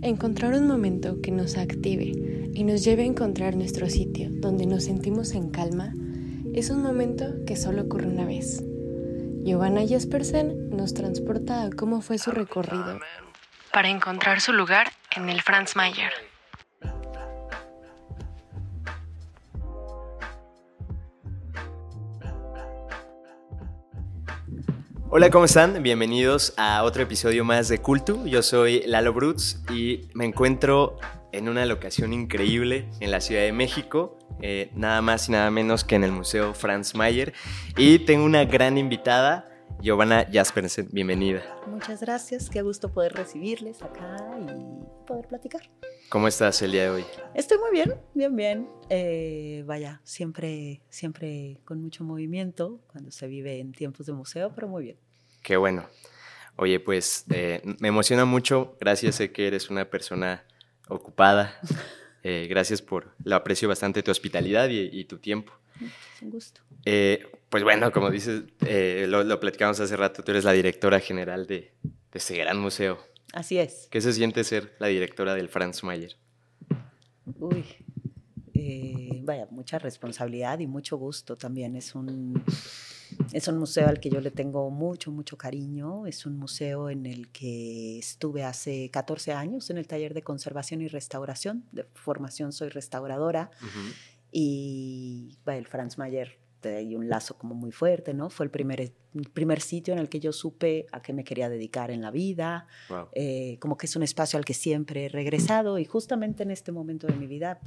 Encontrar un momento que nos active y nos lleve a encontrar nuestro sitio donde nos sentimos en calma es un momento que solo ocurre una vez. Giovanna Jespersen nos transporta a cómo fue su recorrido para encontrar su lugar en el Franz Mayer. Hola, ¿cómo están? Bienvenidos a otro episodio más de Cultu. Yo soy Lalo Brutz y me encuentro en una locación increíble en la Ciudad de México, eh, nada más y nada menos que en el Museo Franz Mayer. Y tengo una gran invitada, Giovanna Jaspersen. Bienvenida. Muchas gracias, qué gusto poder recibirles acá y poder platicar. ¿Cómo estás el día de hoy? Estoy muy bien, bien, bien. Eh, vaya, siempre, siempre con mucho movimiento cuando se vive en tiempos de museo, pero muy bien. Qué bueno. Oye, pues eh, me emociona mucho. Gracias, sé que eres una persona ocupada. Eh, gracias por, lo aprecio bastante tu hospitalidad y, tu tiempo. Un gusto. pues bueno, como dices, lo, lo, platicamos hace rato, tú eres la directora general de, de este gran museo. Así es. ¿Qué se siente ser la directora del Franz Mayer? Uy, eh, vaya, mucha responsabilidad y mucho gusto también. Es un, es un museo al que yo le tengo mucho, mucho cariño. Es un museo en el que estuve hace 14 años en el taller de conservación y restauración. De formación soy restauradora. Y vaya, el Franz Mayer hay un lazo como muy fuerte, ¿no? Fue el primer, primer sitio en el que yo supe a qué me quería dedicar en la vida, eh, como que es un espacio al que siempre he regresado y justamente en este momento de mi vida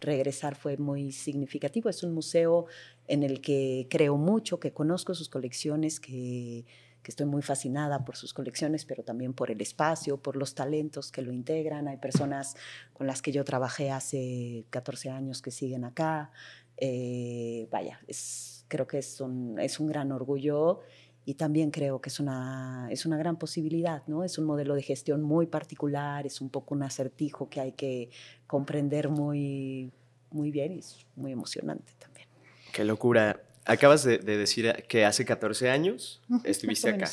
regresar fue muy significativo. Es un museo en el que creo mucho, que conozco sus colecciones, que, estoy muy fascinada por sus colecciones, pero también por el espacio, por los talentos que lo integran. Hay personas con las que yo trabajé hace 14 años que siguen acá. Eh, vaya, es, creo que es un, es un gran orgullo y también creo que es una, es una gran posibilidad, ¿no? Es un modelo de gestión muy particular, es un poco un acertijo que hay que comprender muy, muy bien y es muy emocionante también. Qué locura. Acabas de, decir que hace 14 años estuviste acá.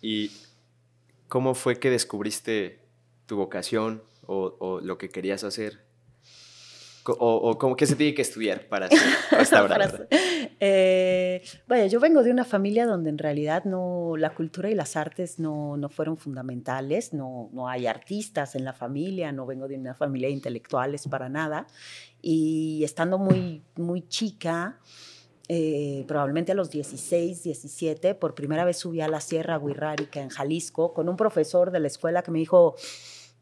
¿Y cómo fue que descubriste tu vocación o, o lo que querías hacer? ¿O, o qué se tiene que estudiar para ser restaurador? Eh, vaya, yo vengo de una familia donde en realidad no, la cultura y las artes no, no fueron fundamentales, no, no hay artistas en la familia, no vengo de una familia de intelectuales para nada. Y estando muy, muy chica, eh, probablemente a los 16, 17, por primera vez subí a la Sierra Huirrárica en Jalisco con un profesor de la escuela que me dijo,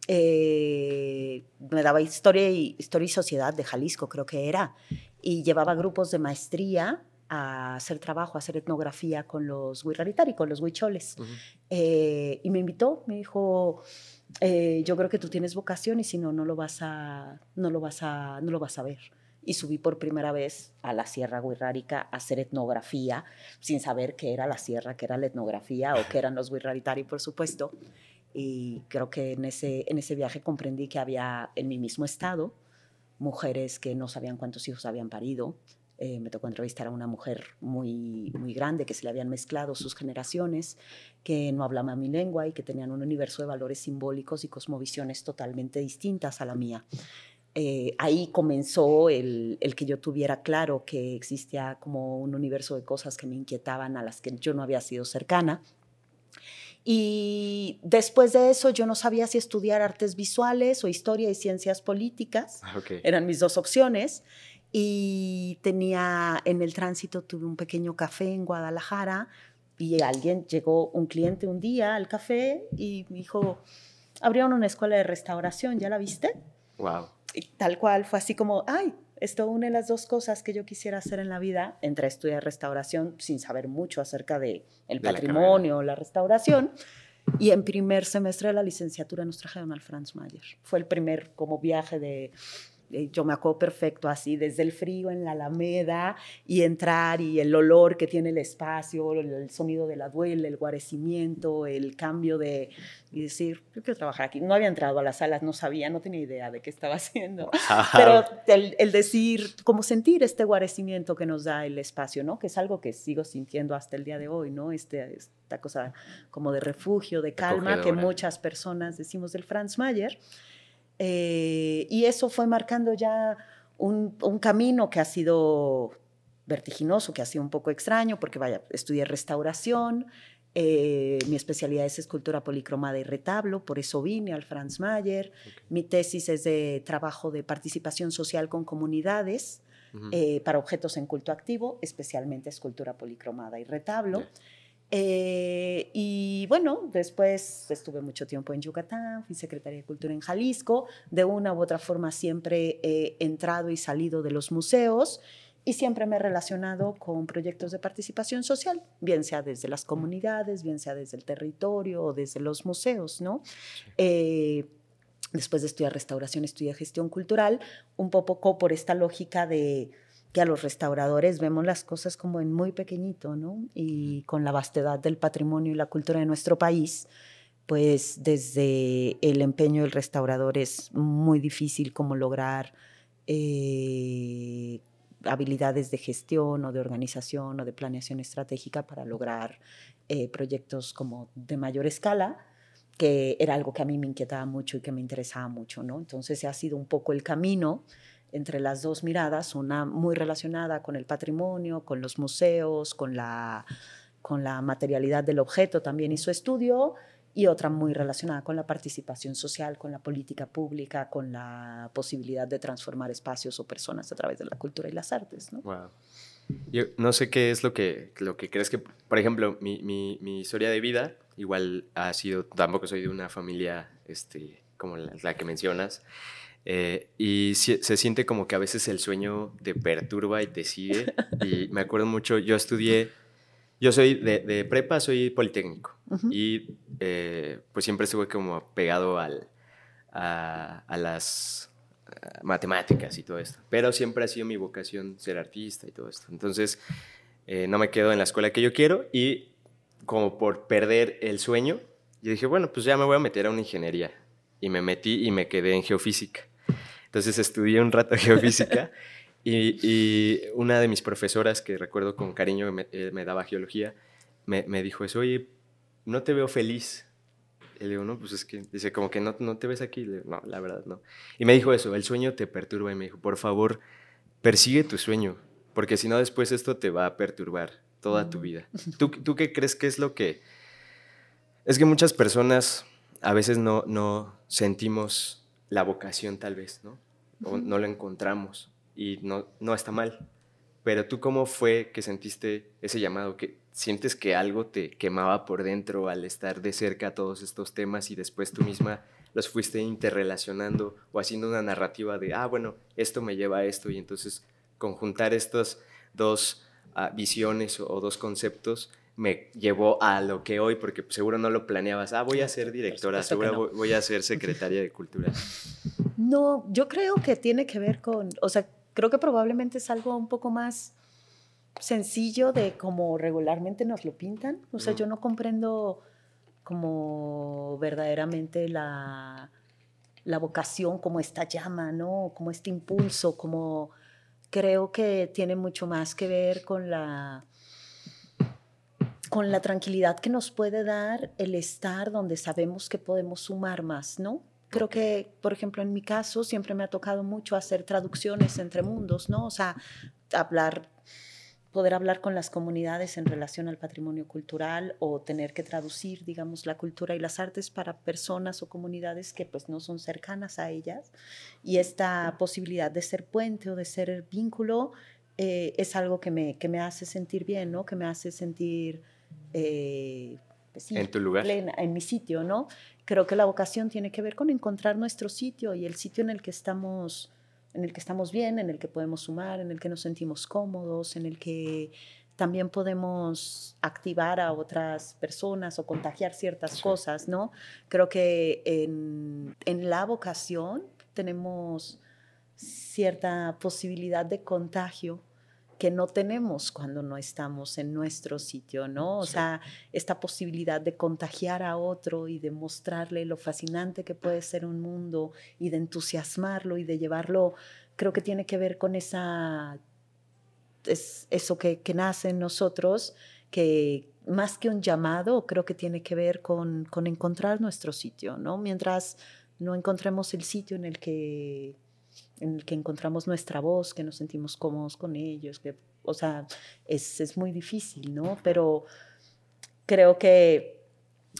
eh, me daba historia y, historia y sociedad de Jalisco, creo que era, y llevaba grupos de maestría a hacer trabajo, a hacer etnografía con los Huirraritari, con los huicholes. Eh, y me invitó, me dijo, eh, yo creo que tú tienes vocación y si no, no lo vas a, no lo vas a, no lo vas a ver. Y subí por primera vez a la Sierra Huirrárica a hacer etnografía, sin saber qué era la sierra, qué era la etnografía o qué eran los Huirraritari, por supuesto. Y creo que en ese, en ese viaje comprendí que había en mi mismo estado mujeres que no sabían cuántos hijos habían parido. Eh, me tocó entrevistar a una mujer muy, muy grande que se le habían mezclado sus generaciones, que no hablaba mi lengua y que tenían un universo de valores simbólicos y cosmovisiones totalmente distintas a la mía. Eh, ahí comenzó el, el, que yo tuviera claro que existía como un universo de cosas que me inquietaban, a las que yo no había sido cercana. Y después de eso yo no sabía si estudiar artes visuales o historia y ciencias políticas. Ah, Eran mis dos opciones. Y tenía en el tránsito, tuve un pequeño café en Guadalajara y alguien llegó, un cliente un día al café y me dijo, abrieron una escuela de restauración, ¿ya la viste? Wow. Y tal cual, fue así como, ay, esto une las dos cosas que yo quisiera hacer en la vida. Entré a estudiar restauración sin saber mucho acerca de el patrimonio, la, restauración. Y en primer semestre de la licenciatura nos trajeron al Franz Mayer. Fue el primer como viaje de, yo me acuerdo perfecto así, desde el frío en la alameda y entrar y el olor que tiene el espacio, el, sonido de la duela, el guarecimiento, el cambio de, y decir, yo quiero trabajar aquí. No había entrado a las salas, no sabía, no tenía idea de qué estaba haciendo, pero el, el, decir, como sentir este guarecimiento que nos da el espacio, ¿no? Que es algo que sigo sintiendo hasta el día de hoy, ¿no? Este, esta cosa como de refugio, de calma, que muchas personas decimos del Franz Mayer. Eh, y eso fue marcando ya un, camino que ha sido vertiginoso, que ha sido un poco extraño, porque vaya, estudié restauración, eh, mi especialidad es escultura policromada y retablo, por eso vine al Franz Mayer. Mi tesis es de trabajo de participación social con comunidades eh, para objetos en culto activo, especialmente escultura policromada y retablo. Eh, y bueno, después estuve mucho tiempo en Yucatán, fui secretaria de Cultura en Jalisco, de una u otra forma siempre he entrado y salido de los museos y siempre me he relacionado con proyectos de participación social, bien sea desde las comunidades, bien sea desde el territorio o desde los museos, ¿no? Eh, después de estudiar restauración, estudié gestión cultural, un poco por esta lógica de que a los restauradores vemos las cosas como en muy pequeñito, ¿no? Y con la vastedad del patrimonio y la cultura de nuestro país, pues desde el empeño del restaurador es muy difícil como lograr eh, habilidades de gestión o de organización o de planeación estratégica para lograr eh, proyectos como de mayor escala, que era algo que a mí me inquietaba mucho y que me interesaba mucho, ¿no? Entonces ha sido un poco el camino entre las dos miradas, una muy relacionada con el patrimonio, con los museos, con la, con la materialidad del objeto también su estudio, y otra muy relacionada con la participación social, con la política pública, con la posibilidad de transformar espacios o personas a través de la cultura y las artes. ¿no? Wow. Yo no sé qué es lo que, lo que crees que, por ejemplo, mi, mi, mi historia de vida igual ha sido, tampoco soy de una familia este, como la, la que mencionas, eh, y se siente como que a veces el sueño te perturba y te sigue. Y me acuerdo mucho, yo estudié, yo soy de, prepa, soy politécnico. Y eh, pues siempre estuve como pegado al, a, las matemáticas y todo esto. Pero siempre ha sido mi vocación ser artista y todo esto. Entonces, eh, no me quedo en la escuela que yo quiero y como por perder el sueño, yo dije, bueno, pues ya me voy a meter a una ingeniería. Y me metí y me quedé en geofísica. Entonces estudié un rato geofísica y, una de mis profesoras, que recuerdo con cariño me, eh, me daba geología, me, me, dijo eso, oye, no te veo feliz. Y le digo, no, pues es que, dice, como que no, no te ves aquí. Le digo, no, la verdad, no. Y me dijo eso, el sueño te perturba. Y me dijo, por favor, persigue tu sueño, porque si no después esto te va a perturbar toda tu mm. vida. ¿Tú, ¿Tú qué crees que es lo que... Es que muchas personas a veces no, no sentimos la vocación tal vez, ¿no? O no lo encontramos y no, no está mal. Pero tú cómo fue que sentiste ese llamado, que sientes que algo te quemaba por dentro al estar de cerca a todos estos temas y después tú misma los fuiste interrelacionando o haciendo una narrativa de, ah, bueno, esto me lleva a esto y entonces conjuntar estas dos ah, visiones o dos conceptos me llevó a lo que hoy, porque seguro no lo planeabas, ah, voy a ser directora, seguro voy a ser secretaria de cultura. No, yo creo que tiene que ver con, o sea, creo que probablemente es algo un poco más sencillo de como regularmente nos lo pintan. O sea, yo no comprendo como verdaderamente la, la vocación, como esta llama, ¿no? Como este impulso, como creo que tiene mucho más que ver con la con la tranquilidad que nos puede dar el estar donde sabemos que podemos sumar más, ¿no? Creo que, por ejemplo, en mi caso siempre me ha tocado mucho hacer traducciones entre mundos, ¿no? O sea, hablar, poder hablar con las comunidades en relación al patrimonio cultural o tener que traducir, digamos, la cultura y las artes para personas o comunidades que pues no son cercanas a ellas. Y esta posibilidad de ser puente o de ser vínculo eh, es algo que me, que me hace sentir bien, ¿no? Que me hace sentir eh, pues en tu lugar. en mi sitio, ¿no? Creo que la vocación tiene que ver con encontrar nuestro sitio y el sitio en el que estamos, en el que estamos bien, en el que podemos sumar, en el que nos sentimos cómodos, en el que también podemos activar a otras personas o contagiar ciertas cosas, ¿no? Creo que en, en la vocación tenemos cierta posibilidad de contagio que no tenemos cuando no estamos en nuestro sitio, ¿no? O sea, esta posibilidad de contagiar a otro y de mostrarle lo fascinante que puede ser un mundo y de entusiasmarlo y de llevarlo, creo que tiene que ver con esa, es eso que, que nace en nosotros, que más que un llamado, creo que tiene que ver con, con encontrar nuestro sitio, ¿no? Mientras no encontremos el sitio en el que en el que encontramos nuestra voz, que nos sentimos cómodos con ellos, que, o sea, es, es muy difícil, ¿no? Pero creo que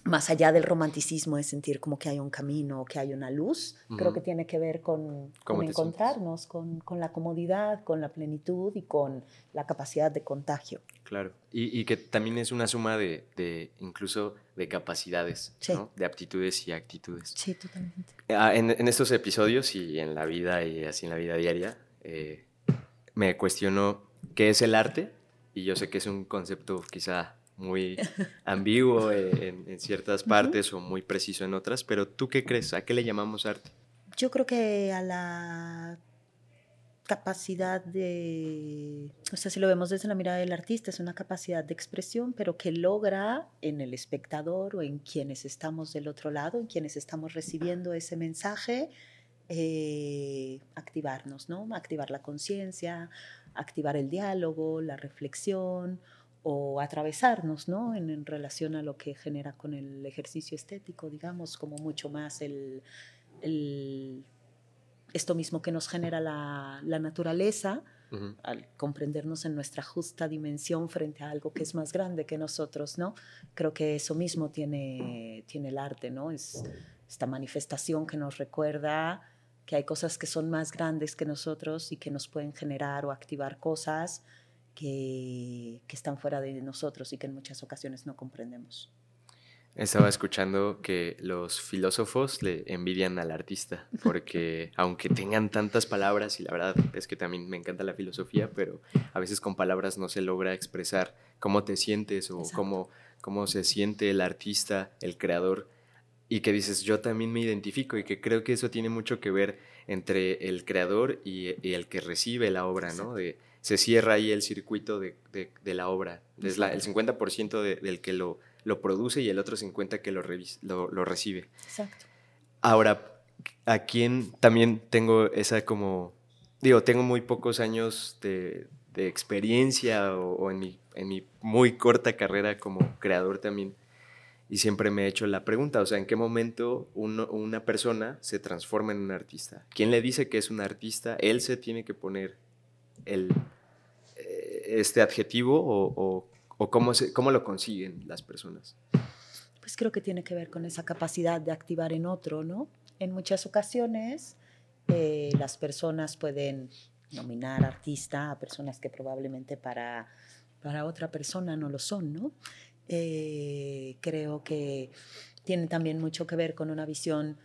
más allá del romanticismo de sentir como que hay un camino, que hay una luz, creo que tiene que ver con, con encontrarnos, con, con, la comodidad, con la plenitud y con la capacidad de contagio. Claro, y, y que también es una suma de, de incluso de capacidades, ¿no? de aptitudes y actitudes. Sí, totalmente. Ah, en, en, estos episodios y en la vida y así en la vida diaria, eh, me cuestiono qué es el arte y yo sé que es un concepto quizá muy ambiguo en, ciertas partes o muy preciso en otras, pero ¿tú qué crees? ¿A qué le llamamos arte? Yo creo que a la capacidad de, o sea, si lo vemos desde la mirada del artista, es una capacidad de expresión, pero que logra en el espectador o en quienes estamos del otro lado, en quienes estamos recibiendo ese mensaje, eh, activarnos, ¿no? Activar la conciencia, activar el diálogo, la reflexión o atravesarnos, ¿no? En, relación a lo que genera con el ejercicio estético, digamos, como mucho más el, esto mismo que nos genera la, naturaleza, al comprendernos en nuestra justa dimensión frente a algo que es más grande que nosotros, ¿no? Creo que eso mismo tiene, tiene el arte, ¿no? Es esta manifestación que nos recuerda que hay cosas que son más grandes que nosotros y que nos pueden generar o activar cosas que, están fuera de nosotros y que en muchas ocasiones no comprendemos. Estaba escuchando que los filósofos le envidian al artista, porque aunque tengan tantas palabras, y la verdad es que también me encanta la filosofía, pero a veces con palabras no se logra expresar cómo te sientes o cómo, cómo se siente el artista, el creador, y que dices, yo también me identifico y que creo que eso tiene mucho que ver entre el creador y, el que recibe la obra, ¿no? De, se cierra ahí el circuito de, de, la obra. Es la, el 50% del que lo, lo, produce y el otro 50% que lo, lo, recibe. Exacto. Ahora, a quién también tengo esa como, digo, tengo muy pocos años de, de experiencia o, en, mi, en mi muy corta carrera como creador también. Y siempre me he hecho la pregunta, o sea, ¿en qué momento una persona se transforma en un artista? ¿Quién le dice que es un artista? Él se tiene que poner el, este adjetivo o, cómo, se, cómo lo consiguen las personas? Pues creo que tiene que ver con esa capacidad de activar en otro, ¿no? En muchas ocasiones eh, las personas pueden nominar artista a personas que probablemente para, para otra persona no lo son, ¿no? Eh, creo que tiene también mucho que ver con una visión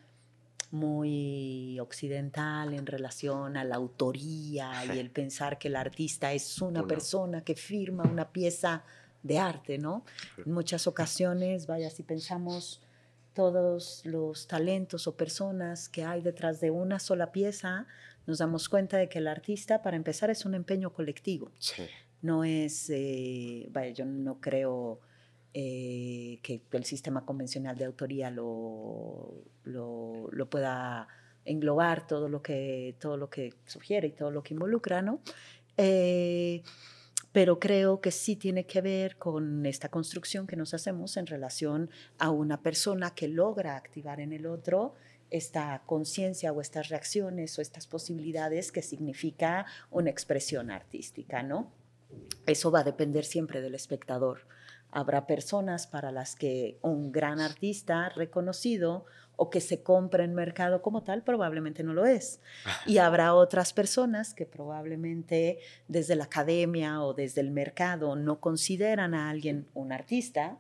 muy occidental en relación a la autoría y el pensar que el artista es una persona que firma una pieza de arte, ¿no? En muchas ocasiones, vaya, si pensamos todos los talentos o personas que hay detrás de una sola pieza, nos damos cuenta de que el artista, para empezar, es un empeño colectivo. No es, eh, vaya, yo no creo eh, que el sistema convencional de autoría lo, lo, pueda englobar todo lo, que, todo lo que sugiere y todo lo que involucra, ¿no? Eh, pero creo que sí tiene que ver con esta construcción que nos hacemos en relación a una persona que logra activar en el otro esta conciencia o estas reacciones o estas posibilidades que significa una expresión artística, ¿no? Eso va a depender siempre del espectador. Habrá personas para las que un gran artista reconocido o que se compra en mercado como tal probablemente no lo es. Y habrá otras personas que probablemente desde la academia o desde el mercado no consideran a alguien un artista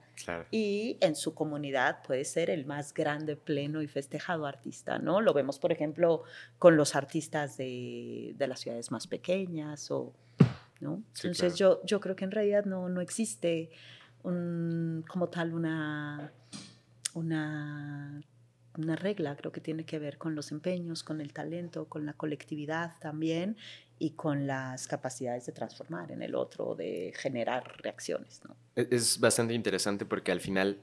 y en su comunidad puede ser el más grande, pleno y festejado artista, ¿no? Lo vemos, por ejemplo, con los artistas de, de las ciudades más pequeñas o... ¿no? Entonces yo, yo creo que en realidad no, no existe como tal una, una una regla, creo que tiene que ver con los empeños, con el talento, con la colectividad también y con las capacidades de transformar en el otro, de generar reacciones. ¿no? E-, es bastante interesante porque al final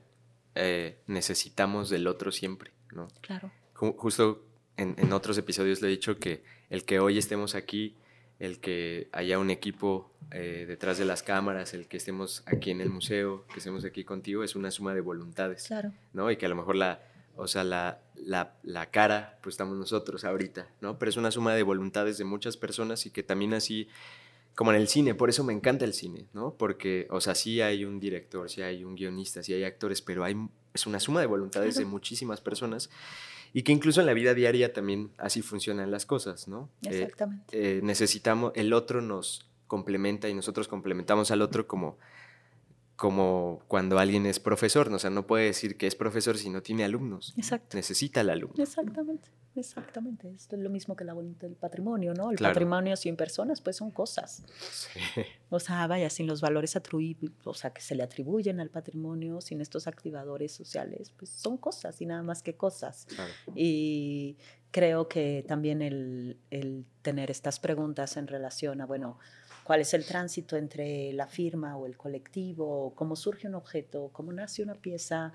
eh, necesitamos del otro siempre, ¿no? Claro. Justo en, en, otros episodios le he dicho que el que hoy estemos aquí, el que haya un equipo eh, detrás de las cámaras, el que estemos aquí en el museo, que estemos aquí contigo, es una suma de voluntades, claro. ¿no? Y que a lo mejor la, o sea, la, la, la, cara, pues estamos nosotros ahorita, ¿no? Pero es una suma de voluntades de muchas personas y que también así, como en el cine, por eso me encanta el cine, ¿no? Porque, o sea, sí hay un director, sí hay un guionista, sí hay actores, pero hay, es una suma de voluntades de muchísimas personas y que incluso en la vida diaria también así funcionan las cosas, ¿no? Eh, Exactamente. Eh, necesitamos, el otro nos complementa y nosotros complementamos al otro como como cuando alguien es profesor, ¿no? o sea, no puede decir que es profesor si no tiene alumnos. Exacto. Necesita al alumno. Exactamente, exactamente. Esto es lo mismo que la voluntad del patrimonio, ¿no? El patrimonio sin personas, pues son cosas. Sí. O sea, vaya, sin los valores atribuibles, o sea, que se le atribuyen al patrimonio, sin estos activadores sociales, pues son cosas y nada más que cosas. Claro. Y creo que también el, el tener estas preguntas en relación a, bueno, cuál es el tránsito entre la firma o el colectivo, cómo surge un objeto, cómo nace una pieza,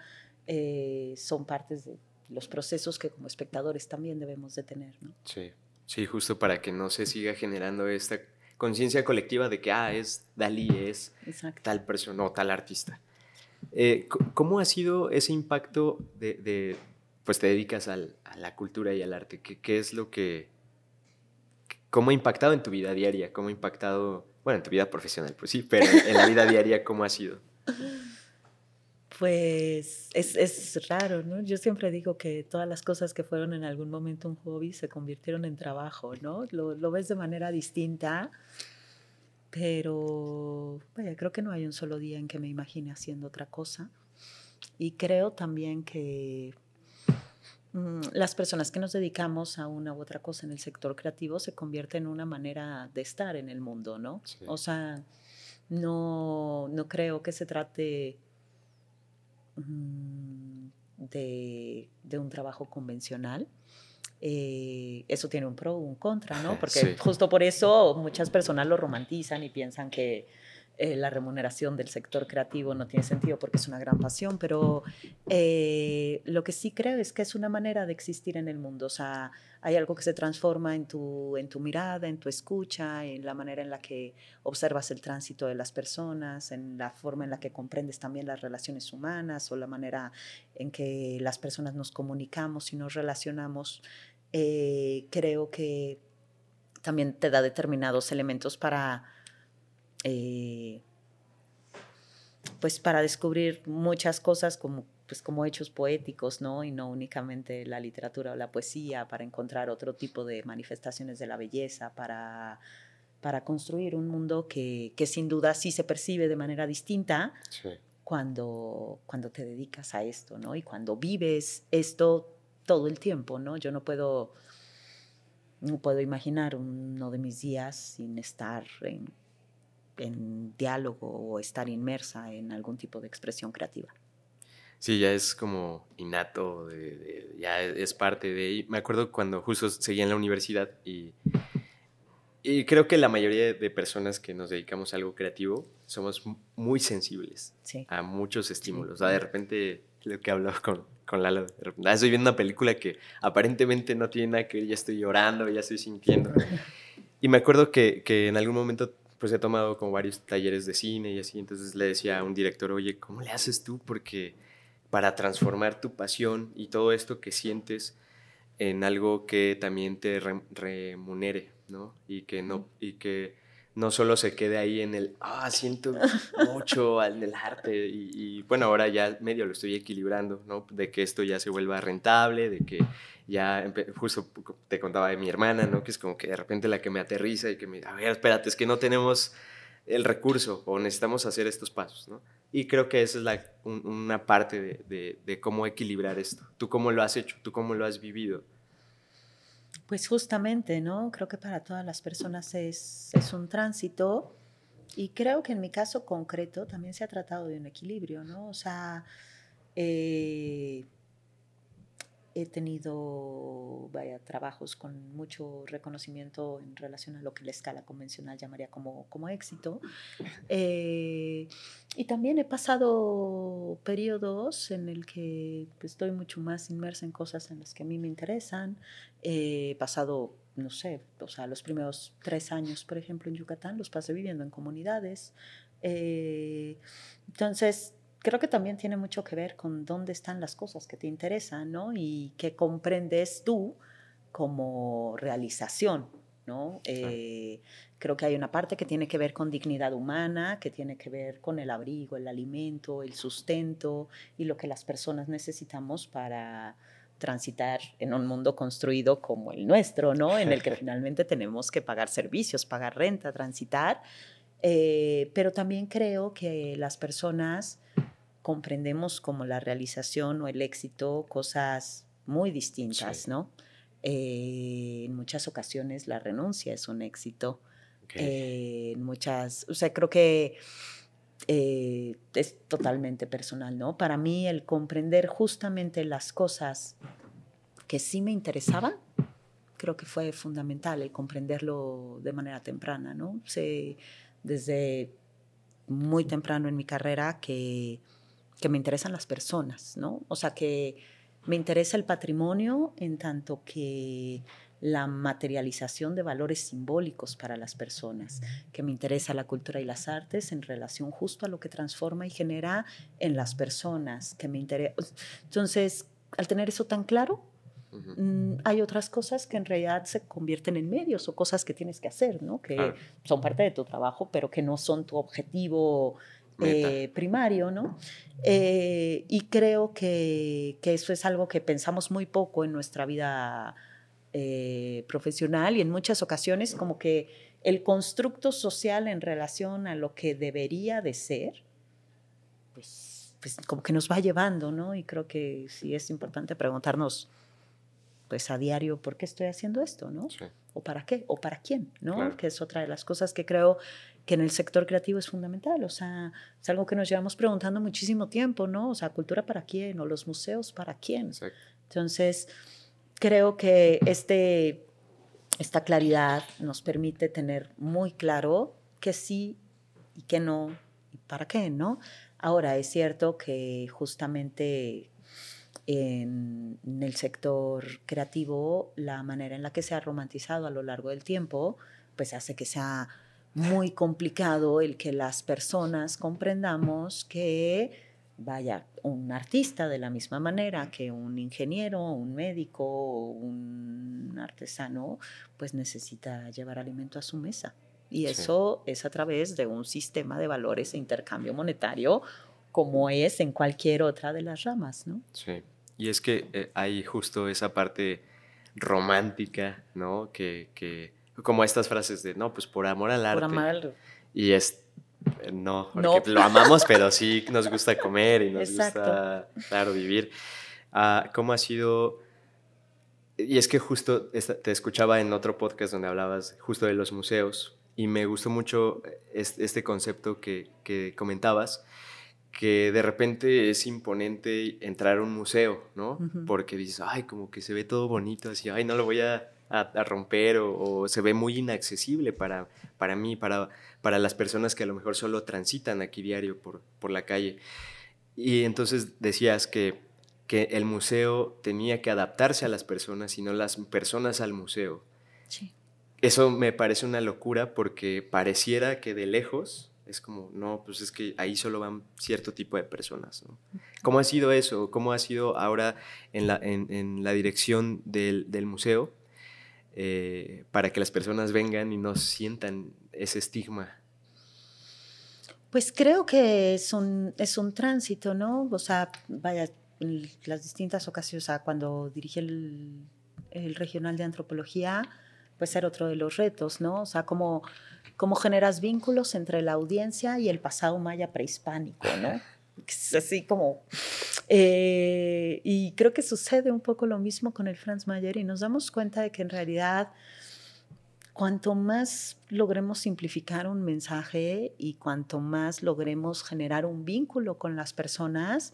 eh, son partes de los procesos que como espectadores también debemos de tener. ¿no? Sí, sí, justo para que no se siga generando esta conciencia colectiva de que, ah, es Dalí, es tal persona o tal artista. Eh, ¿Cómo ha sido ese impacto de, pues te dedicas a la cultura y al arte? ¿Qué, qué es lo que ¿Cómo ha impactado en tu vida diaria? ¿Cómo ha impactado, bueno, en tu vida profesional, pues sí, pero en la vida diaria, ¿cómo ha sido? Pues es, es, raro, ¿no? Yo siempre digo que todas las cosas que fueron en algún momento un hobby se convirtieron en trabajo, ¿no? Lo, lo ves de manera distinta, pero vaya, creo que no hay un solo día en que me imagine haciendo otra cosa. Y creo también que las personas que nos dedicamos a una u otra cosa en el sector creativo se convierte en una manera de estar en el mundo, ¿no? O sea, no, no, creo que se trate mm, de, de, un trabajo convencional. Eh, eso tiene un pro, un contra, ¿no? Porque justo por eso muchas personas lo romantizan y piensan que eh, la remuneración del sector creativo no tiene sentido porque es una gran pasión, pero eh, lo que sí creo es que es una manera de existir en el mundo. O sea, hay algo que se transforma en tu, en tu mirada, en tu escucha, en la manera en la que observas el tránsito de las personas, en la forma en la que comprendes también las relaciones humanas o la manera en que las personas nos comunicamos y nos relacionamos. Eh, creo que también te da determinados elementos para pues para descubrir muchas cosas como, pues como hechos poéticos, ¿no? Y no únicamente la literatura o la poesía, para encontrar otro tipo de manifestaciones de la belleza, para, para construir un mundo que, que sin duda sí se percibe de manera distinta cuando, cuando te dedicas a esto, ¿no? Y cuando vives esto todo el tiempo, ¿no? Yo no puedo, no puedo imaginar uno de mis días sin estar en en diálogo o estar inmersa en algún tipo de expresión creativa. Sí, ya es como innato, ya es parte de... Me acuerdo cuando justo seguía en la universidad y, y creo que la mayoría de personas que nos dedicamos a algo creativo somos muy sensibles a muchos estímulos. de repente, lo que hablaba con, con Lalo, ah, estoy viendo una película que aparentemente no tiene nada que ver, ya estoy llorando, ya estoy sintiendo. Y me acuerdo que, que en algún momento pues he tomado como varios talleres de cine y así, entonces le decía a un director, oye, ¿cómo le haces tú? Porque para transformar tu pasión y todo esto que sientes en algo que también te remunere, ¿no? Y que no, y que no solo se quede ahí en el, ah, siento mucho en el arte, y, bueno, ahora ya medio lo estoy equilibrando, ¿no? De que esto ya se vuelva rentable, de que ya, justo te contaba de mi hermana, ¿no? Que es como que de repente la que me aterriza y que me, a ver, espérate, es que no tenemos el recurso o necesitamos hacer estos pasos, ¿no? Y creo que esa es la, una parte de, de, de cómo equilibrar esto. ¿Tú cómo lo has hecho? ¿Tú cómo lo has vivido? Pues justamente, ¿no? Creo que para todas las personas es, es, un tránsito y creo que en mi caso concreto también se ha tratado de un equilibrio, ¿no? O sea, eh, he tenido vaya, trabajos con mucho reconocimiento en relación a lo que la escala convencional llamaría como, como éxito. Eh, y también he pasado periodos en el que pues, estoy mucho más inmersa en cosas en las que a mí me interesan. he pasado, no sé, o sea, los primeros tres años, por ejemplo, en Yucatán, los pasé viviendo en comunidades. Eh, entonces, creo que también tiene mucho que ver con dónde están las cosas que te interesan, ¿no? Y qué comprendes tú como realización, ¿no? Eh, creo que hay una parte que tiene que ver con dignidad humana, que tiene que ver con el abrigo, el alimento, el sustento y lo que las personas necesitamos para transitar en un mundo construido como el nuestro, ¿no? En el que finalmente tenemos que pagar servicios, pagar renta, transitar. Eh, pero también creo que las personas comprendemos como la realización o el éxito cosas muy distintas, ¿no? Eh, en muchas ocasiones la renuncia es un éxito. Eh, en muchas, o sea, creo que eh, es totalmente personal, ¿no? Para mí el comprender justamente las cosas que sí me interesaban, creo que fue fundamental el comprenderlo de manera temprana, ¿no? Sé desde muy temprano en mi carrera que que me interesan las personas, ¿no? O sea, que me interesa el patrimonio en tanto que la materialización de valores simbólicos para las personas, que me interesa la cultura y las artes en relación justo a lo que transforma y genera en las personas, que me interesa. Entonces, al tener eso tan claro, mm, hay otras cosas que en realidad se convierten en medios o cosas que tienes que hacer, ¿no? Que son parte de tu trabajo, pero que no son tu objetivo eh, primario, ¿no? Eh, y creo que, que, eso es algo que pensamos muy poco en nuestra vida eh, profesional y en muchas ocasiones como que el constructo social en relación a lo que debería de ser, pues, pues como que nos va llevando, ¿no? Y creo que sí es importante preguntarnos, pues a diario, ¿por qué estoy haciendo esto, no? ¿O para qué? ¿O para quién? ¿no? Que es otra de las cosas que creo que en el sector creativo es fundamental, o sea, es algo que nos llevamos preguntando muchísimo tiempo, ¿no? O sea, cultura para quién o los museos para quién. Entonces, creo que este, esta claridad nos permite tener muy claro que sí y que no y para qué, ¿no? Ahora, es cierto que justamente en, en, el sector creativo, la manera en la que se ha romantizado a lo largo del tiempo, pues hace que sea muy complicado el que las personas comprendamos que, vaya, un artista de la misma manera que un ingeniero, un médico, un artesano, pues necesita llevar alimento a su mesa. Y eso es a través de un sistema de valores e intercambio monetario como es en cualquier otra de las ramas, ¿no? Sí. Y es que eh, hay justo esa parte romántica, ¿no? Que, que como estas frases de, no, pues por amor al arte. Por amor al Y es, eh, no, porque lo amamos, pero sí nos gusta comer y nos gusta, claro, vivir. Ah, ¿Cómo ha sido? Y es que justo te escuchaba en otro podcast donde hablabas justo de los museos y me gustó mucho este concepto que, que comentabas, que de repente es imponente entrar a un museo, ¿no? Porque dices, ay, como que se ve todo bonito, así, ay, no lo voy a a, romper o, se ve muy inaccesible para, para mí, para, para las personas que a lo mejor solo transitan aquí diario por, por la calle. Y entonces decías que, que el museo tenía que adaptarse a las personas y no las personas al museo. Sí. Eso me parece una locura porque pareciera que de lejos es como, no, pues es que ahí solo van cierto tipo de personas. ¿Cómo ha sido eso? ¿Cómo ha sido ahora en la, en, en la dirección del, del museo? Eh, para que las personas vengan y no sientan ese estigma? Pues creo que es un, es un tránsito, ¿no? O sea, vaya, las distintas ocasiones, o sea, cuando dirigí el, el, regional de antropología, pues era otro de los retos, ¿no? O sea, cómo, cómo generas vínculos entre la audiencia y el pasado maya prehispánico, ¿no? Así como eh, y creo que sucede un poco lo mismo con el Franz Mayer y nos damos cuenta de que en realidad cuanto más logremos simplificar un mensaje y cuanto más logremos generar un vínculo con las personas,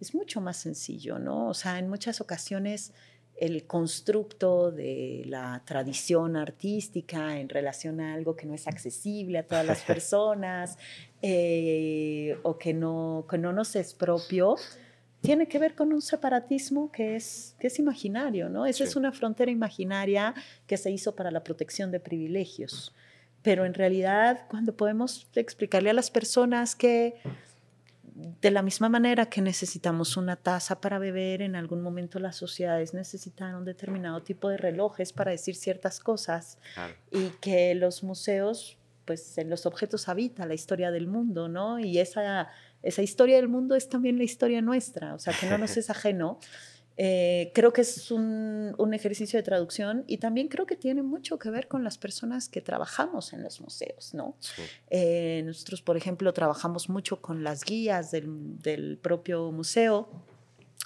es mucho más sencillo, ¿no? O sea, en muchas ocasiones el constructo de la tradición artística en relación a algo que no es accesible a todas las personas eh, o que no, que no nos es propio, tiene que ver con un separatismo que es, que es imaginario, ¿no? Esa es una frontera imaginaria que se hizo para la protección de privilegios. Pero en realidad, cuando podemos explicarle a las personas que de la misma manera que necesitamos una taza para beber, en algún momento las sociedades necesitaron determinado tipo de relojes para decir ciertas cosas y que los museos, pues en los objetos habita la historia del mundo, ¿no? Y esa, esa historia del mundo es también la historia nuestra, o sea, que no nos es ajeno. Eh, creo que es un, ejercicio de traducción y también creo que tiene mucho que ver con las personas que trabajamos en los museos, ¿no? Eh, nosotros, por ejemplo, trabajamos mucho con las guías del, propio museo.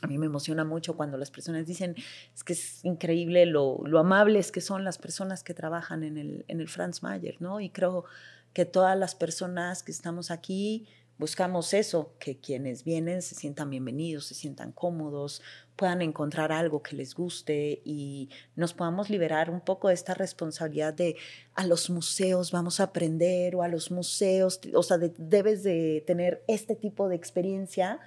A mí me emociona mucho cuando las personas dicen, es que es increíble lo, amables que son las personas que trabajan en el, en el Franz Mayer, ¿no? Y creo que todas las personas que estamos aquí, Buscamos eso, que quienes vienen se sientan bienvenidos, se sientan cómodos, puedan encontrar algo que les guste y nos podamos liberar un poco de esta responsabilidad de a los museos vamos a aprender o a los museos, o sea, debes de tener este tipo de experiencia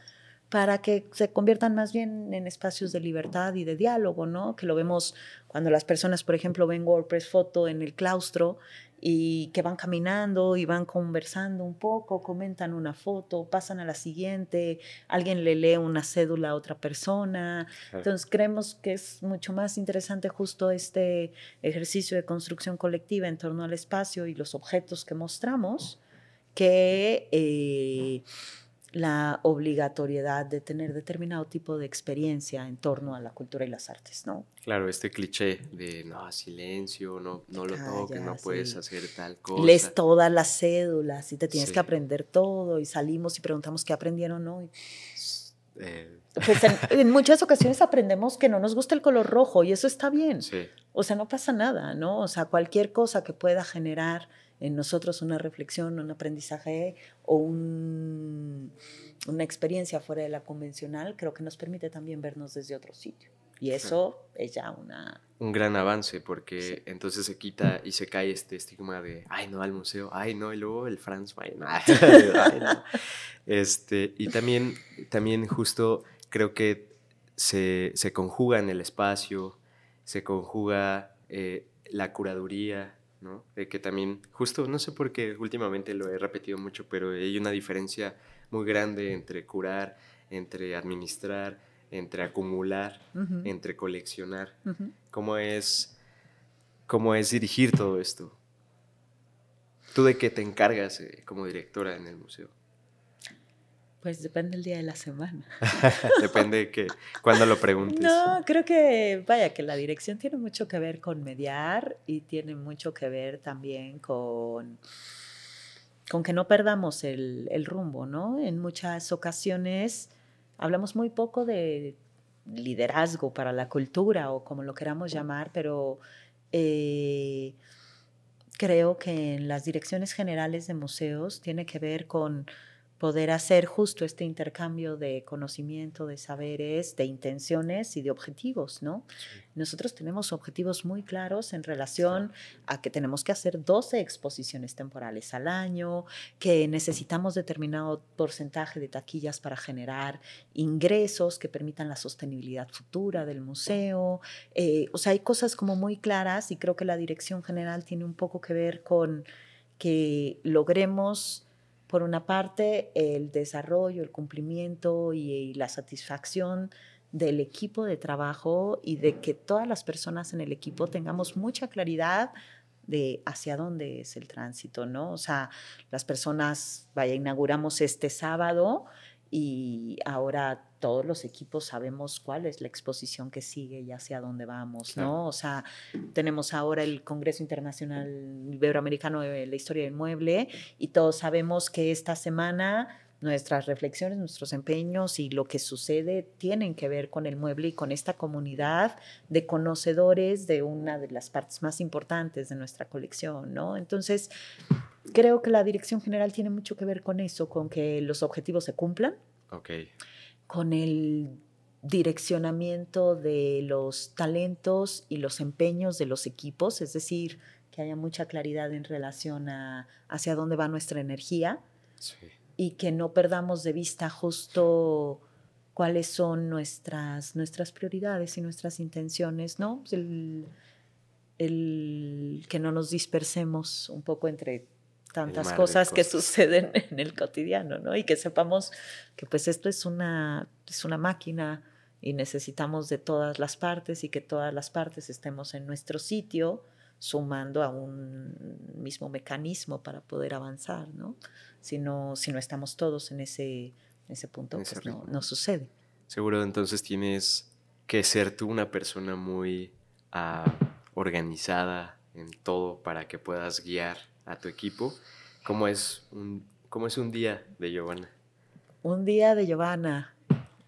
para que se conviertan más bien en espacios de libertad y de diálogo, ¿no? Que lo vemos cuando las personas, por ejemplo, ven WordPress Foto en el claustro y que van caminando y van conversando un poco, comentan una foto, pasan a la siguiente, alguien le lee una cédula a otra persona. Entonces creemos que es mucho más interesante justo este ejercicio de construcción colectiva en torno al espacio y los objetos que mostramos que... Eh, la obligatoriedad de tener determinado tipo de experiencia en torno a la cultura y las artes, ¿no? Claro, este cliché de no, silencio, no, no lo toques, no puedes hacer tal cosa. Lees todas las cédulas y te tienes que aprender todo y salimos y preguntamos qué aprendieron hoy. Eh. Pues en, muchas ocasiones aprendemos que no nos gusta el color rojo y eso está bien. O sea, no pasa nada, ¿no? O sea, cualquier cosa que pueda generar en nosotros una reflexión, un aprendizaje o una experiencia fuera de la convencional, creo que nos permite también vernos desde otro sitio. Y eso es ya una... Un gran avance porque entonces se quita y se cae este estigma de, ay, no, al museo, ay, no, y luego el Franz Mayer, Este, y también, también justo creo que se, se conjuga en el espacio, se conjuga eh, la curaduría, de que también, justo, no sé por qué últimamente lo he repetido mucho, pero hay una diferencia muy grande entre curar, entre administrar, entre acumular, entre coleccionar. ¿Cómo, es, ¿Cómo es dirigir todo esto? ¿Tú de qué te encargas eh, como directora en el museo? Pues depende del día de la semana. depende de que, cuando lo preguntes. No, creo que, vaya, que la dirección tiene mucho que ver con mediar y tiene mucho que ver también con, con que no perdamos el, el rumbo, ¿no? En muchas ocasiones hablamos muy poco de liderazgo para la cultura o como lo queramos llamar, pero eh, creo que en las direcciones generales de museos tiene que ver con poder hacer justo este intercambio de conocimiento, de saberes, de intenciones y de objetivos, ¿no? Nosotros tenemos objetivos muy claros en relación a que tenemos que hacer 12 exposiciones temporales al año, que necesitamos determinado porcentaje de taquillas para generar ingresos que permitan la sostenibilidad futura del museo. Eh, o sea, hay cosas como muy claras y creo que la dirección general tiene un poco que ver con que logremos por una parte, el desarrollo, el cumplimiento y, la satisfacción del equipo de trabajo y de que todas las personas en el equipo tengamos mucha claridad de hacia dónde es el tránsito, ¿no? O sea, las personas, vaya, inauguramos este sábado y ahora todos los equipos sabemos cuál es la exposición que sigue y hacia dónde vamos, ¿no? O sea, tenemos ahora el Congreso Internacional Iberoamericano de la Historia del Mueble y todos sabemos que esta semana nuestras reflexiones, nuestros empeños y lo que sucede tienen que ver con el mueble y con esta comunidad de conocedores de una de las partes más importantes de nuestra colección, ¿no? Entonces, creo que la dirección general tiene mucho que ver con eso, con que los objetivos se cumplan. Okay. Con el direccionamiento de los talentos y los empeños de los equipos, es decir, que haya mucha claridad en relación a hacia dónde va nuestra energía y que no perdamos de vista justo cuáles son nuestras, nuestras prioridades y nuestras intenciones, ¿no? El, el que no nos dispersemos un poco entre tantas cosas, que suceden en el cotidiano, ¿no? Y que sepamos que pues esto es una, es una máquina y necesitamos de todas las partes y que todas las partes estemos en nuestro sitio sumando a un mismo mecanismo para poder avanzar, ¿no? Si no, si no estamos todos en ese, ese punto, pues no, no, sucede. Seguro entonces tienes que ser tú una persona muy ah, organizada en todo para que puedas guiar a tu equipo. ¿Cómo es un, cómo es un día de Giovanna? Un día de Giovanna.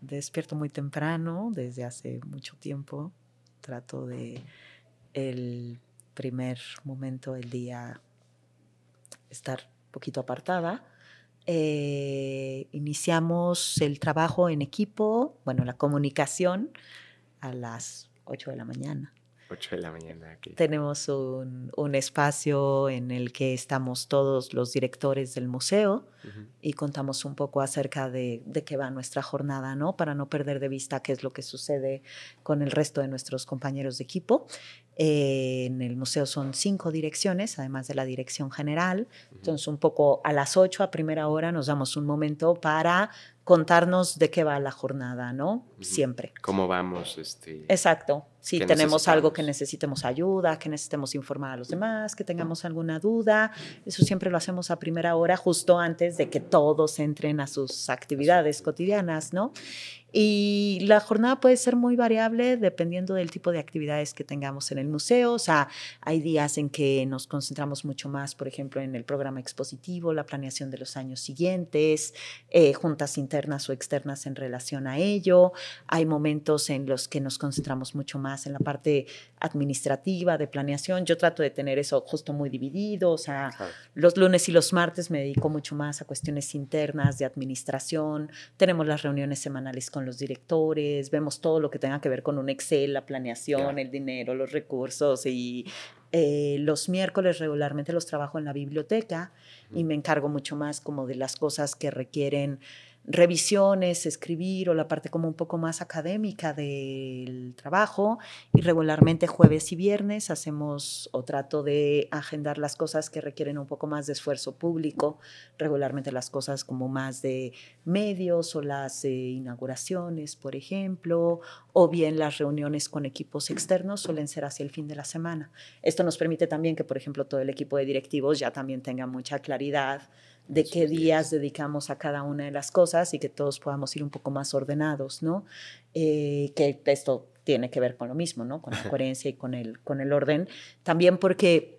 Despierto muy temprano, desde hace mucho tiempo. Trato de el primer momento del día estar un poquito apartada. Eh, iniciamos el trabajo en equipo, bueno, la comunicación a las 8 de la mañana. 8 de la mañana. Aquí. Tenemos un, un, espacio en el que estamos todos los directores del museo y contamos un poco acerca de, de, qué va nuestra jornada, ¿no? Para no perder de vista qué es lo que sucede con el resto de nuestros compañeros de equipo. Eh, en el museo son cinco direcciones, además de la dirección general. Entonces, un poco a las 8, a primera hora, nos damos un momento para contarnos de qué va la jornada, ¿no? Siempre. ¿Cómo vamos? Este, Exacto. Si tenemos algo que necesitemos ayuda, que necesitemos informar a los demás, que tengamos alguna duda, eso siempre lo hacemos a primera hora, justo antes de que todos entren a sus actividades cotidianas, ¿no? Y la jornada puede ser muy variable dependiendo del tipo de actividades que tengamos en el museo. O sea, hay días en que nos concentramos mucho más, por ejemplo, en el programa expositivo, la planeación de los años siguientes, eh, juntas internas o externas en relación a ello. Hay momentos en los que nos concentramos mucho más en la parte administrativa de planeación. Yo trato de tener eso justo muy dividido. O sea, los lunes y los martes me dedico mucho más a cuestiones internas de administración. Tenemos las reuniones semanales con los directores, vemos todo lo que tenga que ver con un Excel, la planeación, el dinero, los recursos y eh, los miércoles regularmente los trabajo en la biblioteca y me encargo mucho más como de las cosas que requieren revisiones, escribir o la parte como un poco más académica del trabajo y regularmente jueves y viernes hacemos o trato de agendar las cosas que requieren un poco más de esfuerzo público, regularmente las cosas como más de medios o las eh, inauguraciones, por ejemplo, o bien las reuniones con equipos externos suelen ser hacia el fin de la semana. Esto nos permite también que, por ejemplo, todo el equipo de directivos ya también tenga mucha claridad de qué días dedicamos a cada una de las cosas y que todos podamos ir un poco más ordenados, ¿no? Eh, que esto tiene que ver con lo mismo, ¿no? Con la coherencia y con el, con el orden. También porque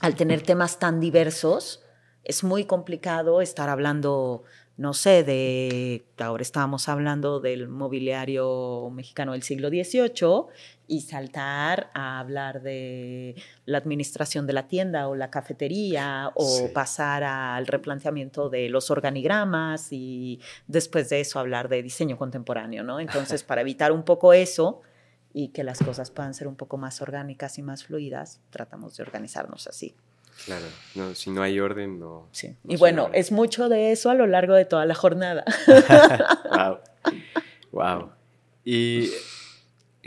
al tener temas tan diversos, es muy complicado estar hablando no sé, de, ahora estábamos hablando del mobiliario mexicano del siglo XVIII y saltar a hablar de la administración de la tienda o la cafetería o pasar al replanteamiento de los organigramas y después de eso hablar de diseño contemporáneo, ¿no? Entonces, para evitar un poco eso y que las cosas puedan ser un poco más orgánicas y más fluidas, tratamos de organizarnos así. Claro, no, si no hay orden, no. Sí. y bueno, es mucho de eso a lo largo de toda la jornada. wow. Wow. Y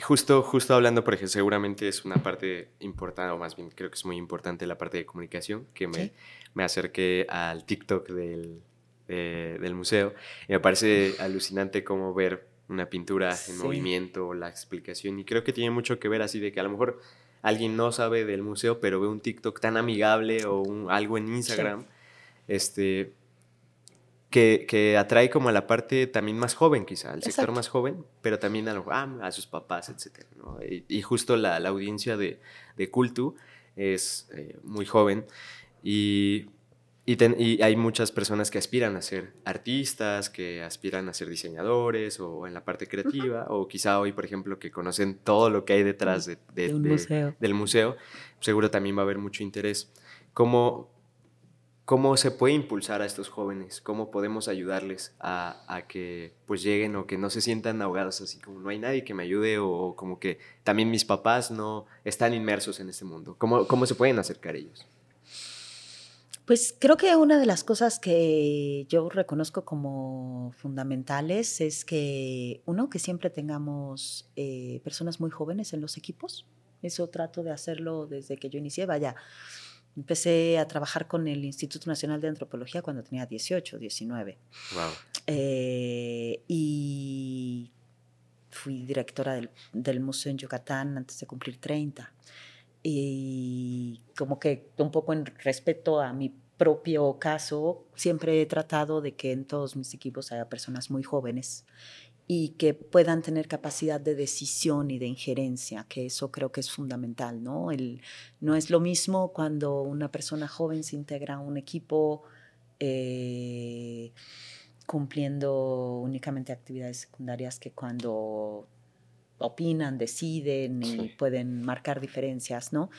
justo, justo hablando, por ejemplo, seguramente es una parte importante, o más bien creo que es muy importante la parte de comunicación, que me, me acerqué al TikTok del, del museo. Y me parece alucinante cómo ver una pintura en movimiento, la explicación. Y creo que tiene mucho que ver así de que a lo mejor alguien no sabe del museo, pero ve un TikTok tan amigable o un, algo en Instagram, este, que, que, atrae como a la parte también más joven, quizá, al sector más joven, pero también a, lo, ah, a sus papás, etc. Y, justo la, la, audiencia de, de Cultu es eh, muy joven y y, hay muchas personas que aspiran a ser artistas, que aspiran a ser diseñadores o en la parte creativa, o quizá hoy, por ejemplo, que conocen todo lo que hay detrás de, museo. del museo, seguro también va a haber mucho interés. ¿Cómo, ¿Cómo se puede impulsar a estos jóvenes? ¿Cómo podemos ayudarles a, que pues lleguen o que no se sientan ahogados así como no hay nadie que me ayude o, como que también mis papás no están inmersos en este mundo? ¿Cómo, cómo se pueden acercar ellos? Pues creo que una de las cosas que yo reconozco como fundamentales es que, uno, que siempre tengamos eh, personas muy jóvenes en los equipos. Eso trato de hacerlo desde que yo inicié. Vaya, Empecé a trabajar con el Instituto Nacional de Antropología cuando tenía 18, 19. Wow. Eh, y fui directora del, del, museo en Yucatán antes de cumplir 30. Y como que un poco en respeto a mi propio caso, siempre he tratado de que en todos mis equipos haya personas muy jóvenes y que puedan tener capacidad de decisión y de injerencia, que eso creo que es fundamental, ¿no? El, no es lo mismo cuando una persona joven se integra a un equipo eh, cumpliendo únicamente actividades secundarias que cuando opinan, deciden y pueden marcar diferencias, ¿no?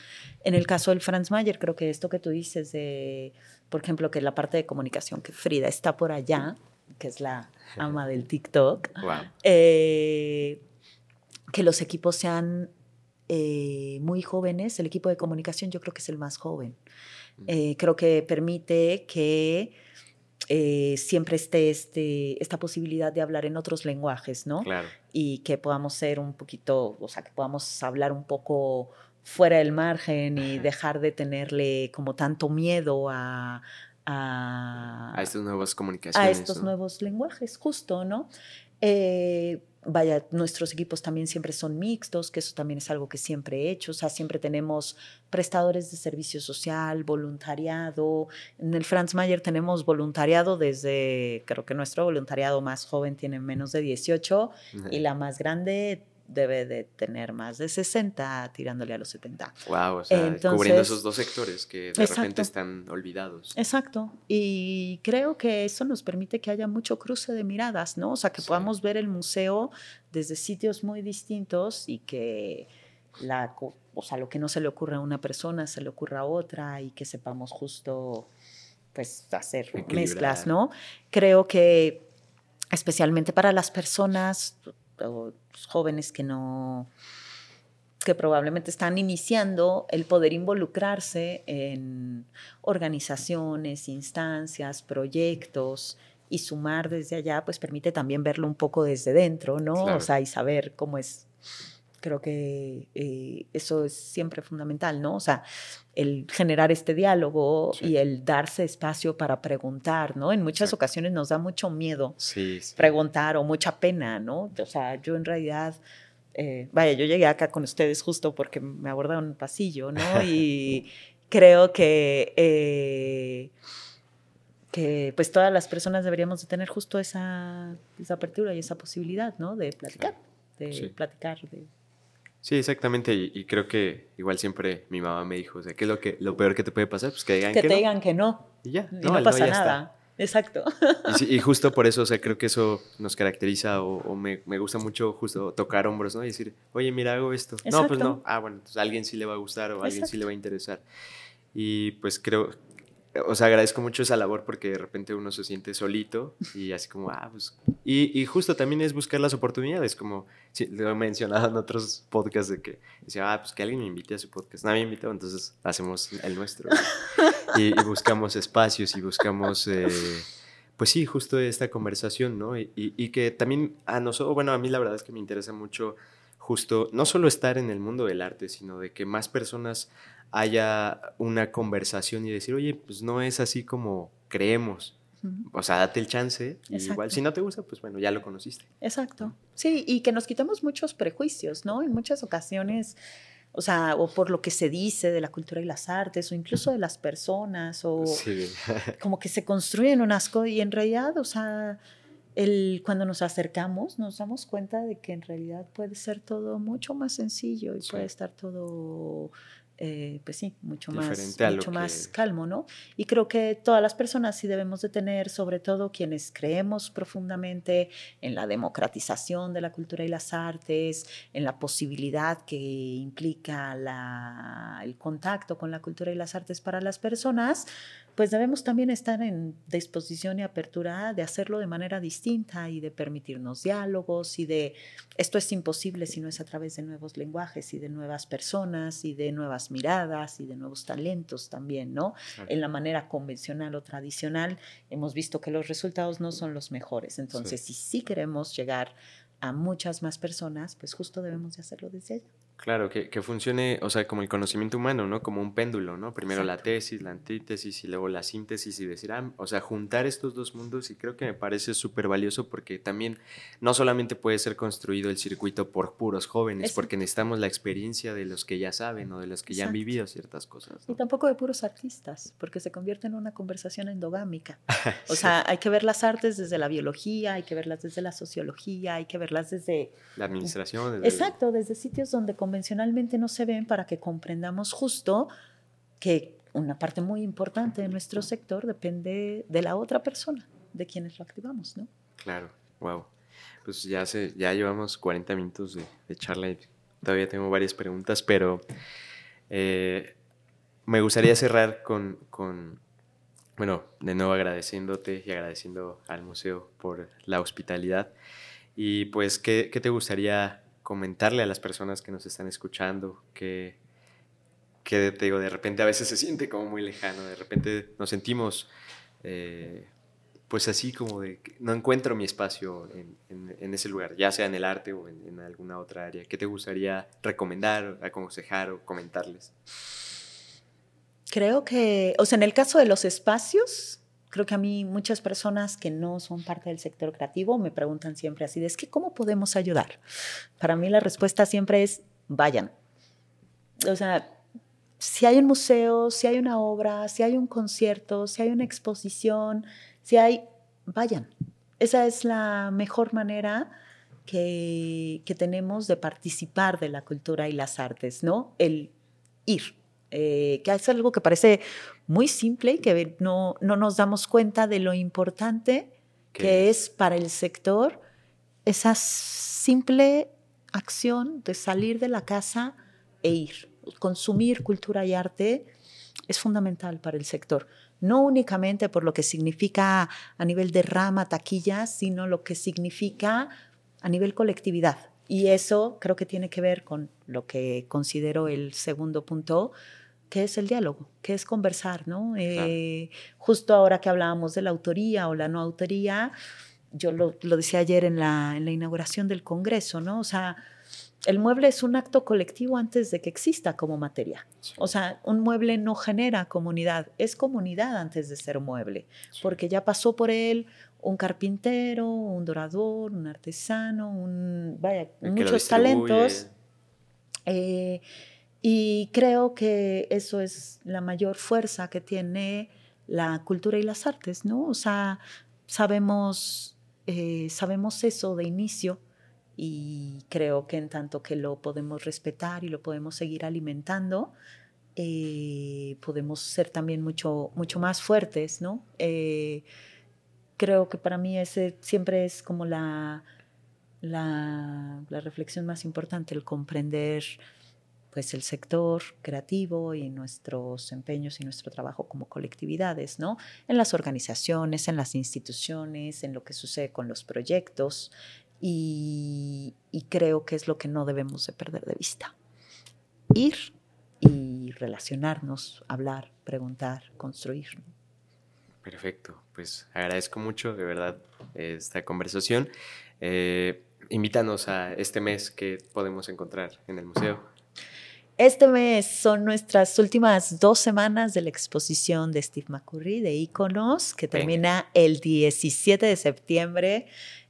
En el caso del Franz Mayer, creo que esto que tú dices de, por ejemplo, que la parte de comunicación, que Frida está por allá, que es la ama del TikTok, eh, que los equipos sean eh, muy jóvenes. El equipo de comunicación yo creo que es el más joven. Mm. Eh, creo que permite que siempre esté este, esta posibilidad de hablar en otros lenguajes, ¿no? Y que podamos ser un poquito, o sea, que podamos hablar un poco fuera del margen y dejar de tenerle como tanto miedo a, a, a estas nuevas comunicaciones. A estos nuevos lenguajes, justo, ¿no? Eh, vaya, nuestros equipos también siempre son mixtos, que eso también es algo que siempre he hecho, o sea, siempre tenemos prestadores de servicio social, voluntariado. En el Franz Mayer tenemos voluntariado desde, creo que nuestro voluntariado más joven tiene menos de 18 y la más grande debe de tener más de 60, tirándole a los 70. Wow, o sea, cubriendo esos dos sectores que de repente están olvidados. Exacto. Y creo que eso nos permite que haya mucho cruce de miradas, ¿no? O sea, que podamos ver el museo desde sitios muy distintos y que la, o sea, lo que no se le ocurre a una persona se le ocurra a otra y que sepamos justo pues hacer mezclas, ¿no? Creo que especialmente para las personas o jóvenes que no que probablemente están iniciando el poder involucrarse en organizaciones, instancias, proyectos y sumar desde allá, pues permite también verlo un poco desde dentro, ¿no? O sea, y saber cómo es creo que eh, eso es siempre fundamental, ¿no? O sea, el generar este diálogo y el darse espacio para preguntar, ¿no? En muchas ocasiones nos da mucho miedo preguntar o mucha pena, ¿no? O sea, yo en realidad, eh, vaya, yo llegué acá con ustedes justo porque me abordaron un pasillo, ¿no? Y creo que... Eh, que pues todas las personas deberíamos de tener justo esa, esa apertura y esa posibilidad, ¿no? De platicar, de platicar, de Sí, exactamente. Y, creo que igual siempre mi mamá me dijo, o sea, ¿qué es lo, que, lo peor que te puede pasar? Pues que digan que, que te digan que no. Y ya. Y no, pasa nada. Exacto. Y, justo por eso, o sea, creo que eso nos caracteriza o, me, me, gusta mucho justo tocar hombros, ¿no? Y decir, oye, mira, hago esto. No, pues no. Ah, bueno, pues a alguien sí le va a gustar o a alguien sí le va a interesar. Y pues creo, o sea, agradezco mucho esa labor porque de repente uno se siente solito y así como, ah, pues... Y, y justo también es buscar las oportunidades, como lo he mencionado en otros podcasts de que decía, ah, pues que alguien me invite a su podcast. Nadie me invitó, entonces hacemos el nuestro. y, buscamos espacios y buscamos, eh, pues sí, justo esta conversación, ¿no? Y, y, que también a nosotros, bueno, a mí la verdad es que me interesa mucho justo no solo estar en el mundo del arte, sino de que más personas haya una conversación y decir, oye, pues no es así como creemos. O sea, date el chance. Y igual, si no te gusta, pues bueno, ya lo conociste. Exacto. Sí, y que nos quitamos muchos prejuicios, ¿no? En muchas ocasiones, o sea, o por lo que se dice de la cultura y las artes, o incluso de las personas, o como que se construyen unas cosas, y en realidad, o sea, el, cuando nos acercamos, nos damos cuenta de que en realidad puede ser todo mucho más sencillo y puede estar todo eh, pues sí, mucho más, mucho más calmo, ¿no? Y creo que todas las personas sí debemos de tener, sobre todo quienes creemos profundamente en la democratización de la cultura y las artes, en la posibilidad que implica la, el contacto con la cultura y las artes para las personas, pues debemos también estar en disposición y apertura de hacerlo de manera distinta y de permitirnos diálogos y de esto es imposible si no es a través de nuevos lenguajes y de nuevas personas y de nuevas miradas y de nuevos talentos también, ¿no? En la manera convencional o tradicional hemos visto que los resultados no son los mejores. Entonces, si sí queremos llegar a muchas más personas, pues justo debemos de hacerlo desde allá. Claro, que, que, funcione, o sea, como el conocimiento humano, ¿no? Como un péndulo, ¿no? Primero la tesis, la antítesis y luego la síntesis y decir, ah, o sea, juntar estos dos mundos y creo que me parece súper valioso porque también no solamente puede ser construido el circuito por puros jóvenes, porque necesitamos la experiencia de los que ya saben o de los que ya han vivido ciertas cosas. Y tampoco de puros artistas, porque se convierte en una conversación endogámica. O sea, hay que ver las artes desde la biología, hay que verlas desde la sociología, hay que verlas desde... La administración. Desde Exacto, desde sitios donde convencionalmente no se ven para que comprendamos justo que una parte muy importante de nuestro sector depende de la otra persona, de quienes lo activamos, ¿no? Claro, wow. Pues ya, se, ya llevamos 40 minutos de, charla y todavía tengo varias preguntas, pero eh, me gustaría cerrar con, con, bueno, de nuevo agradeciéndote y agradeciendo al museo por la hospitalidad. Y pues, ¿qué, qué te gustaría comentarle a las personas que nos están escuchando que, que te digo, de repente a veces se siente como muy lejano, de repente nos sentimos eh, pues así como de, no encuentro mi espacio en, en, ese lugar, ya sea en el arte o en, en, alguna otra área. ¿Qué te gustaría recomendar, aconsejar o comentarles? Creo que, o sea, en el caso de los espacios, Creo que a mí muchas personas que no son parte del sector creativo me preguntan siempre así, es que ¿cómo podemos ayudar? Para mí la respuesta siempre es, vayan. O sea, si hay un museo, si hay una obra, si hay un concierto, si hay una exposición, si hay, vayan. Esa es la mejor manera que, que tenemos de participar de la cultura y las artes, ¿no? El ir. Eh, que es algo que parece muy simple y que no, no nos damos cuenta de lo importante que es para el sector esa simple acción de salir de la casa e ir. Consumir cultura y arte es fundamental para el sector, no únicamente por lo que significa a nivel de rama, taquilla, sino lo que significa a nivel colectividad. Y eso creo que tiene que ver con lo que considero el segundo punto, que es el diálogo, que es conversar, ¿no? Eh, justo ahora que hablábamos de la autoría o la no autoría, yo lo, decía ayer en la, en la, inauguración del Congreso, ¿no? O sea, el mueble es un acto colectivo antes de que exista como materia. O sea, un mueble no genera comunidad, es comunidad antes de ser mueble, porque ya pasó por él un carpintero, un dorador, un artesano, un, vaya, muchos talentos. Eh, y creo que eso es la mayor fuerza que tiene la cultura y las artes, ¿no? O sea, sabemos, eh, sabemos eso de inicio y creo que en tanto que lo podemos respetar y lo podemos seguir alimentando, eh, podemos ser también mucho, mucho más fuertes, ¿no? Eh, creo que para mí ese siempre es como la, la, la reflexión más importante, el comprender pues el sector creativo y nuestros empeños y nuestro trabajo como colectividades, ¿no? En las organizaciones, en las instituciones, en lo que sucede con los proyectos y, creo que es lo que no debemos de perder de vista. Ir y relacionarnos, hablar, preguntar, construir. Perfecto, pues agradezco mucho de verdad esta conversación. Eh, invítanos a este mes que podemos encontrar en el museo. Este mes son nuestras últimas dos semanas de la exposición de Steve McCurry de Iconos, que termina el 17 de septiembre.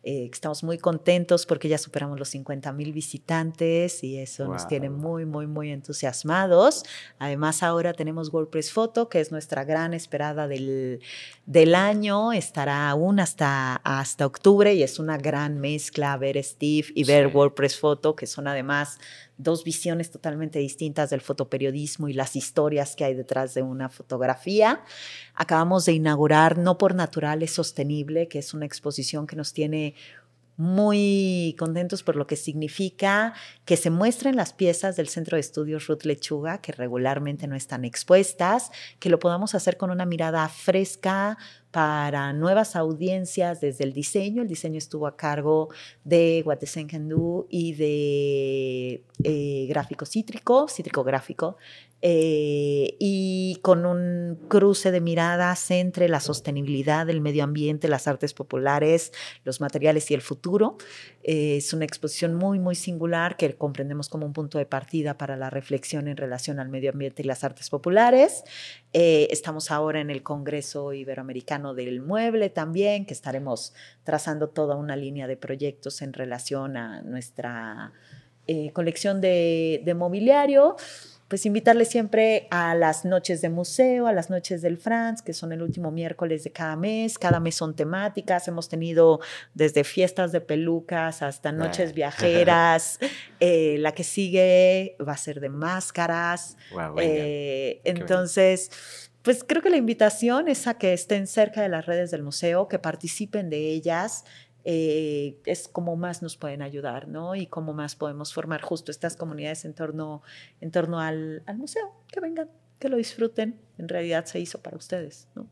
Eh, estamos muy contentos porque ya superamos los 50 mil visitantes y eso nos tiene muy, muy, muy entusiasmados. Además, ahora tenemos WordPress Photo, que es nuestra gran esperada del, del año. Estará aún hasta, hasta octubre y es una gran mezcla ver Steve y ver WordPress Photo, que son además dos visiones totalmente distintas del fotoperiodismo y las historias que hay detrás de una fotografía. Acabamos de inaugurar No por Natural es Sostenible, que es una exposición que nos tiene muy contentos por lo que significa que se muestren las piezas del Centro de Estudios Ruth Lechuga, que regularmente no están expuestas, que lo podamos hacer con una mirada fresca, para nuevas audiencias desde el diseño. El diseño estuvo a cargo de Guatesen y de eh, Gráfico Cítrico, Cítrico Gráfico, eh, y con un cruce de miradas entre la sostenibilidad del medio ambiente, las artes populares, los materiales y el futuro. Eh, es una exposición muy, muy singular que comprendemos como un punto de partida para la reflexión en relación al medio ambiente y las artes populares. Eh, estamos ahora en el Congreso Iberoamericano del Mueble también, que estaremos trazando toda una línea de proyectos en relación a nuestra colección de, de mobiliario pues invitarles siempre a las noches de museo, a las noches del Franz, que son el último miércoles de cada mes. Cada mes son temáticas. Hemos tenido desde fiestas de pelucas hasta noches viajeras. Eh, la que sigue va a ser de máscaras. Eh, entonces, pues creo que la invitación es a que estén cerca de las redes del museo, que participen de ellas. Eh, es como más nos pueden ayudar, ¿no? Y cómo más podemos formar justo estas comunidades en torno, en torno al, museo. Que vengan, que lo disfruten. En realidad se hizo para ustedes, ¿no?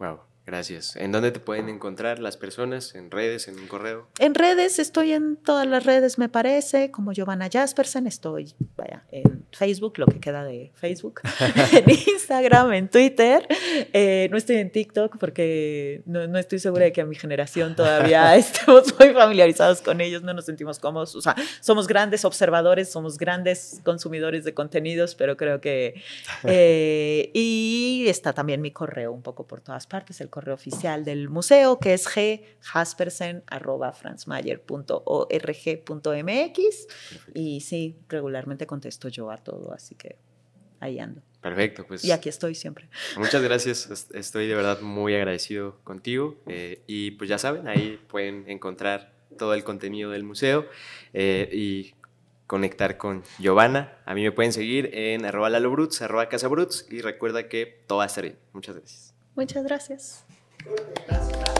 Wow. Gracias. ¿En dónde te pueden encontrar las personas? ¿En redes? ¿En un correo? En redes, estoy en todas las redes, me parece, como Giovanna Jaspersen. Estoy, vaya, en Facebook, lo que queda de Facebook, en Instagram, en Twitter. Eh, no estoy en TikTok porque no, no, estoy segura de que a mi generación todavía estemos muy familiarizados con ellos, no nos sentimos cómodos. O sea, somos grandes observadores, somos grandes consumidores de contenidos, pero creo que... Eh, y está también mi correo un poco por todas partes, el correo oficial del museo, que es gjaspersen.franzmayer.org.mx. Y sí, regularmente contesto yo a todo, así que ahí ando. Perfecto, pues. Y aquí estoy siempre. Muchas gracias, estoy de verdad muy agradecido contigo. Eh, y pues ya saben, ahí pueden encontrar todo el contenido del museo eh, y conectar con Giovanna. A mí me pueden seguir en arroba lalobruts, arroba casabruts y recuerda que todo va a estar bien. Muchas gracias. Muchas gracias. That's Gracias.